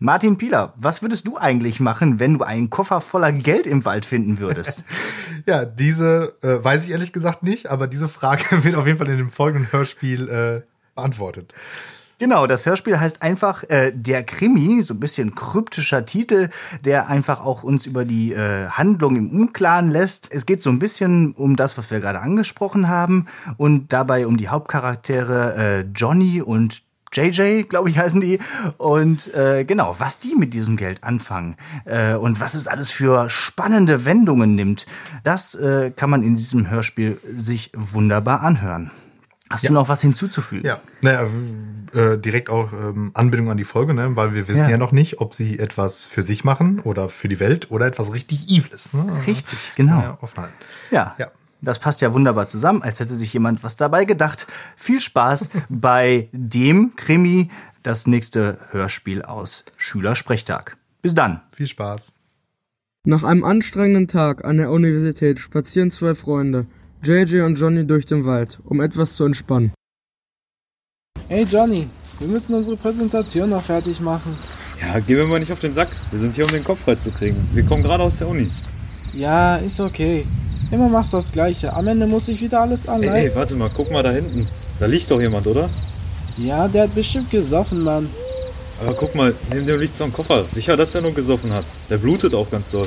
Martin Pieler, was würdest du eigentlich machen, wenn du einen Koffer voller Geld im Wald finden würdest? ja, diese äh, weiß ich ehrlich gesagt nicht, aber diese Frage wird auf jeden Fall in dem folgenden Hörspiel äh, beantwortet. Genau, das Hörspiel heißt einfach äh, Der Krimi, so ein bisschen kryptischer Titel, der einfach auch uns über die äh, Handlung im Unklaren lässt. Es geht so ein bisschen um das, was wir gerade angesprochen haben und dabei um die Hauptcharaktere äh, Johnny und JJ, glaube ich, heißen die. Und äh, genau, was die mit diesem Geld anfangen äh, und was es alles für spannende Wendungen nimmt, das äh, kann man in diesem Hörspiel sich wunderbar anhören. Hast ja. du noch was hinzuzufügen? Ja, naja, äh, direkt auch ähm, Anbindung an die Folge, ne? weil wir wissen ja. ja. noch nicht, ob sie etwas für sich machen oder für die Welt oder etwas richtig Eviles. Ne? Richtig, genau. Ja, Offenheit. Ja. ja. Das passt ja wunderbar zusammen, als hätte sich jemand was dabei gedacht. Viel Spaß bei dem Krimi, das nächste Hörspiel aus Schülersprechtag. Bis dann. Viel Spaß. Nach einem anstrengenden Tag an der Universität spazieren zwei Freunde JJ und Johnny durch den Wald, um etwas zu entspannen. Hey Johnny, wir müssen unsere Präsentation noch fertig machen. Ja, geh mir mal nicht auf den Sack. Wir sind hier, um den Kopf frei zu kriegen. Wir kommen gerade aus der Uni. Ja, ist okay. Immer machst du das Gleiche. Am Ende muss ich wieder alles allein. Ey, ey, warte mal, guck mal da hinten. Da liegt doch jemand, oder? Ja, der hat bestimmt gesoffen, Mann. Aber guck mal, neben dem liegt so ein Koffer. Sicher, dass er nur gesoffen hat. Der blutet auch ganz doll.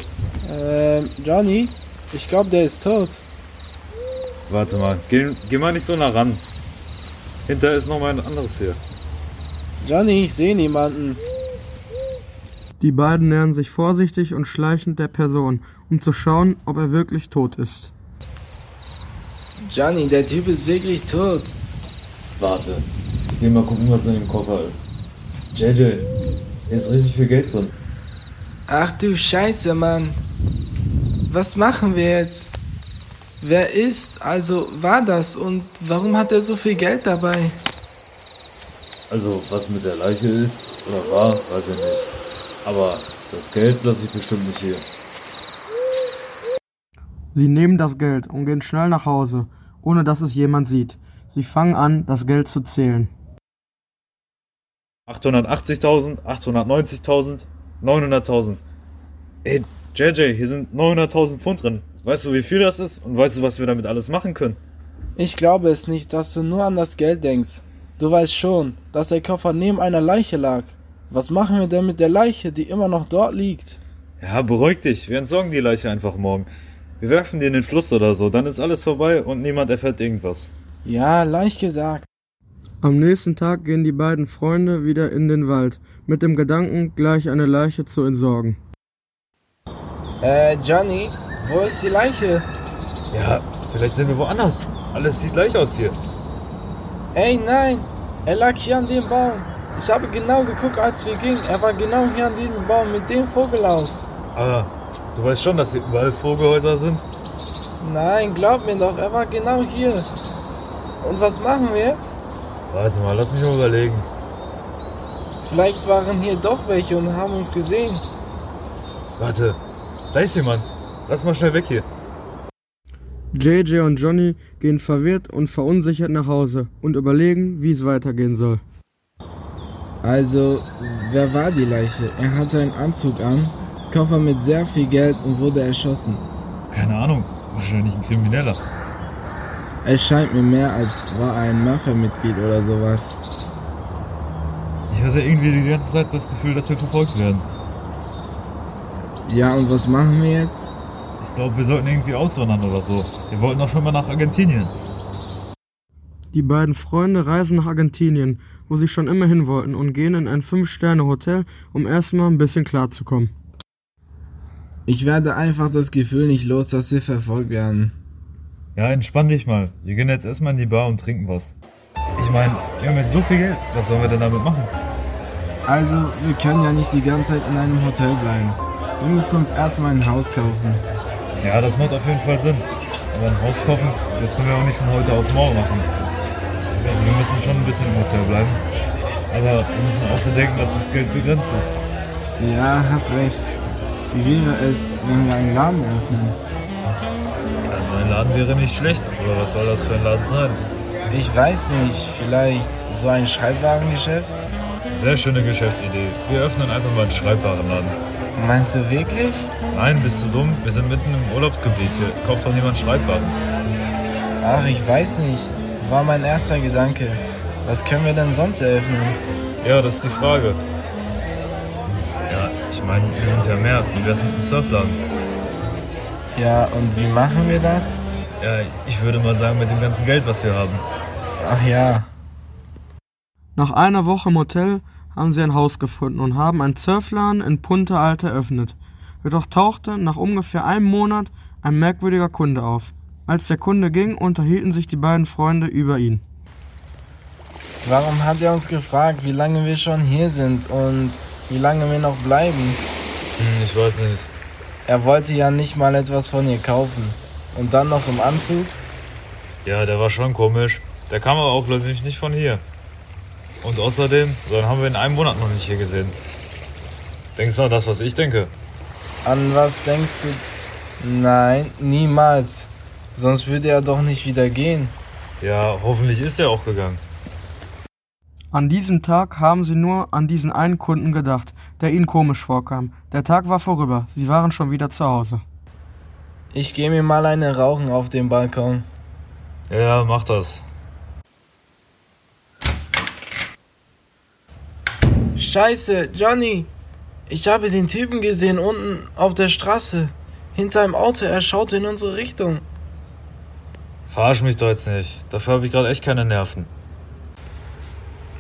Ähm, Johnny, ich glaube, der ist tot. Warte mal, geh, geh mal nicht so nah ran. Hinter ist noch mal ein anderes hier. Johnny, ich sehe niemanden. Die beiden nähern sich vorsichtig und schleichend der Person, um zu schauen, ob er wirklich tot ist. Johnny, der Typ ist wirklich tot. Warte, ich geh mal gucken, was in dem Koffer ist. JJ, hier ist richtig viel Geld drin. Ach du Scheiße, Mann. Was machen wir jetzt? Wer ist, also war das und warum hat er so viel Geld dabei? Also, was mit der Leiche ist oder war, weiß ich nicht. Aber das Geld lasse ich bestimmt nicht hier. Sie nehmen das Geld und gehen schnell nach Hause, ohne dass es jemand sieht. Sie fangen an, das Geld zu zählen. 880.000, 890.000, 900.000. Ey, JJ, hier sind 900.000 Pfund drin. Weißt du, wie viel das ist? Und weißt du, was wir damit alles machen können? Ich glaube es nicht, dass du nur an das Geld denkst. Du weißt schon, dass der Koffer neben einer Leiche lag. Was machen wir denn mit der Leiche, die immer noch dort liegt? Ja, beruhig dich. Wir entsorgen die Leiche einfach morgen. Wir werfen die in den Fluss oder so, dann ist alles vorbei und niemand erfährt irgendwas. Ja, leicht gesagt. Am nächsten Tag gehen die beiden Freunde wieder in den Wald, mit dem Gedanken, gleich eine Leiche zu entsorgen. Äh, Johnny, wo ist die Leiche? Ja, vielleicht sind wir woanders. Alles sieht gleich aus hier. Ey, nein! Er lag hier an dem Baum. Ich habe genau geguckt, als wir gingen. Er war genau hier an diesem Baum mit dem Vogelhaus. Aber du weißt schon, dass hier überall Vogelhäuser sind? Nein, glaub mir doch, er war genau hier. Und was machen wir jetzt? Warte mal, lass mich mal überlegen. Vielleicht waren hier doch welche und haben uns gesehen. Warte, da ist jemand. Lass mal schnell weg hier. JJ und Johnny gehen verwirrt und verunsichert nach Hause und überlegen, wie es weitergehen soll. Also, wer war die Leiche? Er hatte einen Anzug an, Koffer mit sehr viel Geld und wurde erschossen. Keine Ahnung, wahrscheinlich ein Krimineller. Es scheint mir mehr, als war ein Mafia-Mitglied oder sowas. Ich hatte irgendwie die ganze Zeit das Gefühl, dass wir verfolgt werden. Ja, und was machen wir jetzt? Ich glaube, wir sollten irgendwie auswandern oder so. Wir wollten doch schon mal nach Argentinien. Die beiden Freunde reisen nach Argentinien, wo sie schon immer hin wollten, und gehen in ein Fünf-Sterne-Hotel, um erstmal ein bisschen klarzukommen. Ich werde einfach das Gefühl nicht los, dass wir verfolgt werden. Ja, entspann dich mal. Wir gehen jetzt erstmal in die Bar und trinken was. Ich meine, wir haben jetzt so viel Geld. Was sollen wir denn damit machen? Also, wir können ja nicht die ganze Zeit in einem Hotel bleiben. Wir müssen uns erstmal ein Haus kaufen. Ja, das macht auf jeden Fall Sinn. Aber ein Haus kaufen, das können wir auch nicht von heute auf morgen machen. Also wir müssen schon ein bisschen im Hotel bleiben. Aber wir müssen auch bedenken, dass das Geld begrenzt ist. Ja, hast recht. Wie wäre es, wenn wir einen Laden eröffnen? Also ein Laden wäre nicht schlecht, aber was soll das für ein Laden sein? Ich weiß nicht, vielleicht so ein Schreibwarengeschäft? Sehr schöne Geschäftsidee. Wir öffnen einfach mal einen Schreibwarenladen. Meinst du wirklich? Nein, bist du dumm? Wir sind mitten im Urlaubsgebiet hier. Kauft doch niemand Schreibwaren. Ach, ich weiß nicht. War mein erster Gedanke. Was können wir denn sonst eröffnen? Ja, das ist die Frage. Ja, ich meine, wir sind ja mehr. Wie wär's mit dem Surfladen? Ja, und wie machen wir das? Ja, ich würde mal sagen, mit dem ganzen Geld, was wir haben. Ach ja. Nach einer Woche im Hotel haben sie ein Haus gefunden und haben einen Surfladen in Punta Alta eröffnet. Jedoch tauchte nach ungefähr einem Monat ein merkwürdiger Kunde auf. Als der Kunde ging, unterhielten sich die beiden Freunde über ihn. Warum hat er uns gefragt, wie lange wir schon hier sind und wie lange wir noch bleiben? Hm, ich weiß nicht. Er wollte ja nicht mal etwas von ihr kaufen. Und dann noch im Anzug? Ja, der war schon komisch. Der kam aber auch plötzlich nicht von hier. Und außerdem, so einen haben wir in einem Monat noch nicht hier gesehen. Denkst du an das, was ich denke? An was denkst du? Nein, niemals. Sonst würde er doch nicht wieder gehen. Ja, hoffentlich ist er auch gegangen. An diesem Tag haben sie nur an diesen einen Kunden gedacht, der ihnen komisch vorkam. Der Tag war vorüber, sie waren schon wieder zu Hause. Ich gehe mir mal eine rauchen auf dem Balkon. Ja, mach das. Scheiße, Johnny! Ich habe den Typen gesehen unten auf der Straße. Hinter einem Auto, er schaut in unsere Richtung. Verarsch mich doch jetzt nicht. Dafür habe ich gerade echt keine Nerven.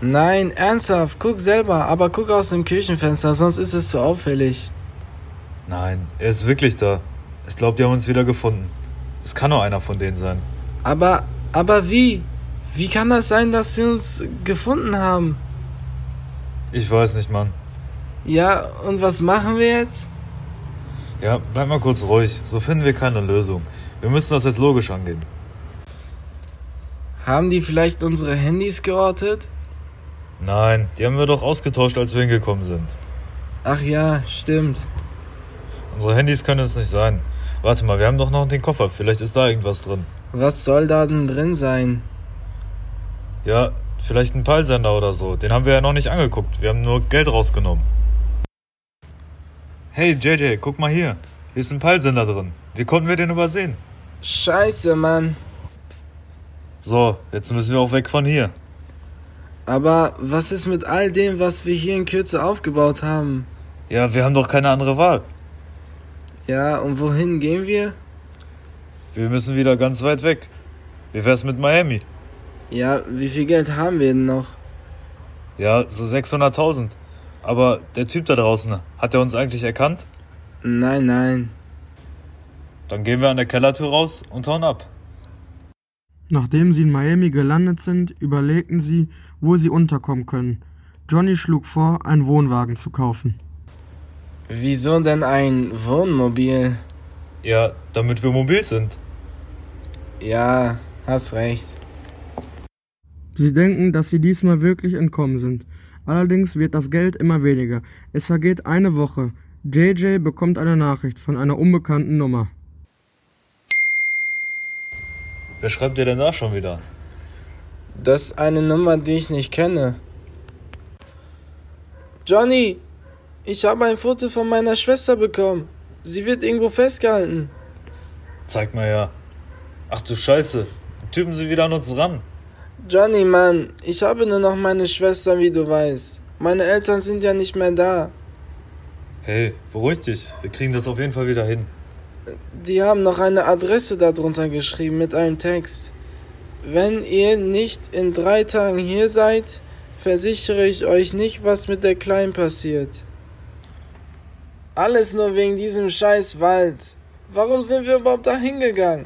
Nein, ernsthaft, guck selber, aber guck aus dem Küchenfenster, sonst ist es zu auffällig. Nein, er ist wirklich da. Ich glaube, die haben uns wieder gefunden. Es kann nur einer von denen sein. Aber, aber wie? Wie kann das sein, dass sie uns gefunden haben? Ich weiß nicht, Mann. Ja, und was machen wir jetzt? Ja, bleib mal kurz ruhig. So finden wir keine Lösung. Wir müssen das jetzt logisch angehen. Haben die vielleicht unsere Handys geortet? Nein, die haben wir doch ausgetauscht, als wir hingekommen sind. Ach ja, stimmt. Unsere Handys können es nicht sein. Warte mal, wir haben doch noch den Koffer. Vielleicht ist da irgendwas drin. Was soll da denn drin sein? Ja, vielleicht ein Peilsender oder so. Den haben wir ja noch nicht angeguckt. Wir haben nur Geld rausgenommen. Hey JJ, guck mal hier. Hier ist ein Peilsender drin. Wie konnten wir den übersehen? Scheiße, Mann. So, jetzt müssen wir auch weg von hier. Aber was ist mit all dem, was wir hier in Kürze aufgebaut haben? Ja, wir haben doch keine andere Wahl. Ja, und wohin gehen wir? Wir müssen wieder ganz weit weg. Wie wär's mit Miami? Ja, wie viel Geld haben wir denn noch? Ja, so 600.000. Aber der Typ da draußen, hat er uns eigentlich erkannt? Nein, nein. Dann gehen wir an der Kellertür raus und hauen ab. Nachdem sie in Miami gelandet sind, überlegten sie, wo sie unterkommen können. Johnny schlug vor, einen Wohnwagen zu kaufen. Wieso denn ein Wohnmobil? Ja, damit wir mobil sind. Ja, hast recht. Sie denken, dass sie diesmal wirklich entkommen sind. Allerdings wird das Geld immer weniger. Es vergeht eine Woche. JJ bekommt eine Nachricht von einer unbekannten Nummer. Wer schreibt dir denn da schon wieder? Das ist eine Nummer, die ich nicht kenne. Johnny, ich habe ein Foto von meiner Schwester bekommen. Sie wird irgendwo festgehalten. Zeig mal her. Ach du Scheiße. Die Typen sind wieder an uns ran. Johnny, Mann, ich habe nur noch meine Schwester, wie du weißt. Meine Eltern sind ja nicht mehr da. Hey, beruhig dich. Wir kriegen das auf jeden Fall wieder hin. Die haben noch eine Adresse darunter geschrieben mit einem Text. Wenn ihr nicht in drei Tagen hier seid, versichere ich euch nicht, was mit der Kleinen passiert. Alles nur wegen diesem scheiß Wald. Warum sind wir überhaupt da hingegangen?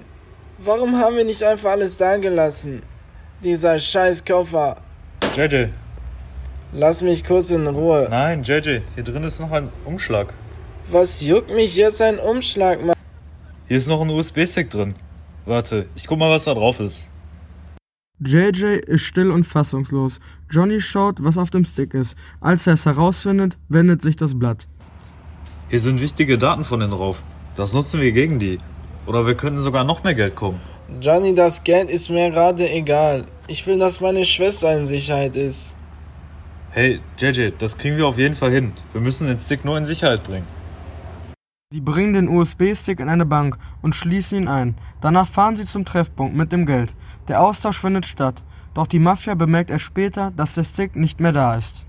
Warum haben wir nicht einfach alles da gelassen? Dieser scheiß Koffer. JJ. Lass mich kurz in Ruhe. Nein, JJ. Hier drin ist noch ein Umschlag. Was juckt mich jetzt ein Umschlag, Mann? Hier ist noch ein USB-Stick drin. Warte, ich guck mal, was da drauf ist. JJ ist still und fassungslos. Johnny schaut, was auf dem Stick ist. Als er es herausfindet, wendet sich das Blatt. Hier sind wichtige Daten von denen drauf. Das nutzen wir gegen die. Oder wir könnten sogar noch mehr Geld kommen. Johnny, das Geld ist mir gerade egal. Ich will, dass meine Schwester in Sicherheit ist. Hey, JJ, das kriegen wir auf jeden Fall hin. Wir müssen den Stick nur in Sicherheit bringen. Sie bringen den USB-Stick in eine Bank und schließen ihn ein. Danach fahren sie zum Treffpunkt mit dem Geld. Der Austausch findet statt. Doch die Mafia bemerkt erst später, dass der Stick nicht mehr da ist.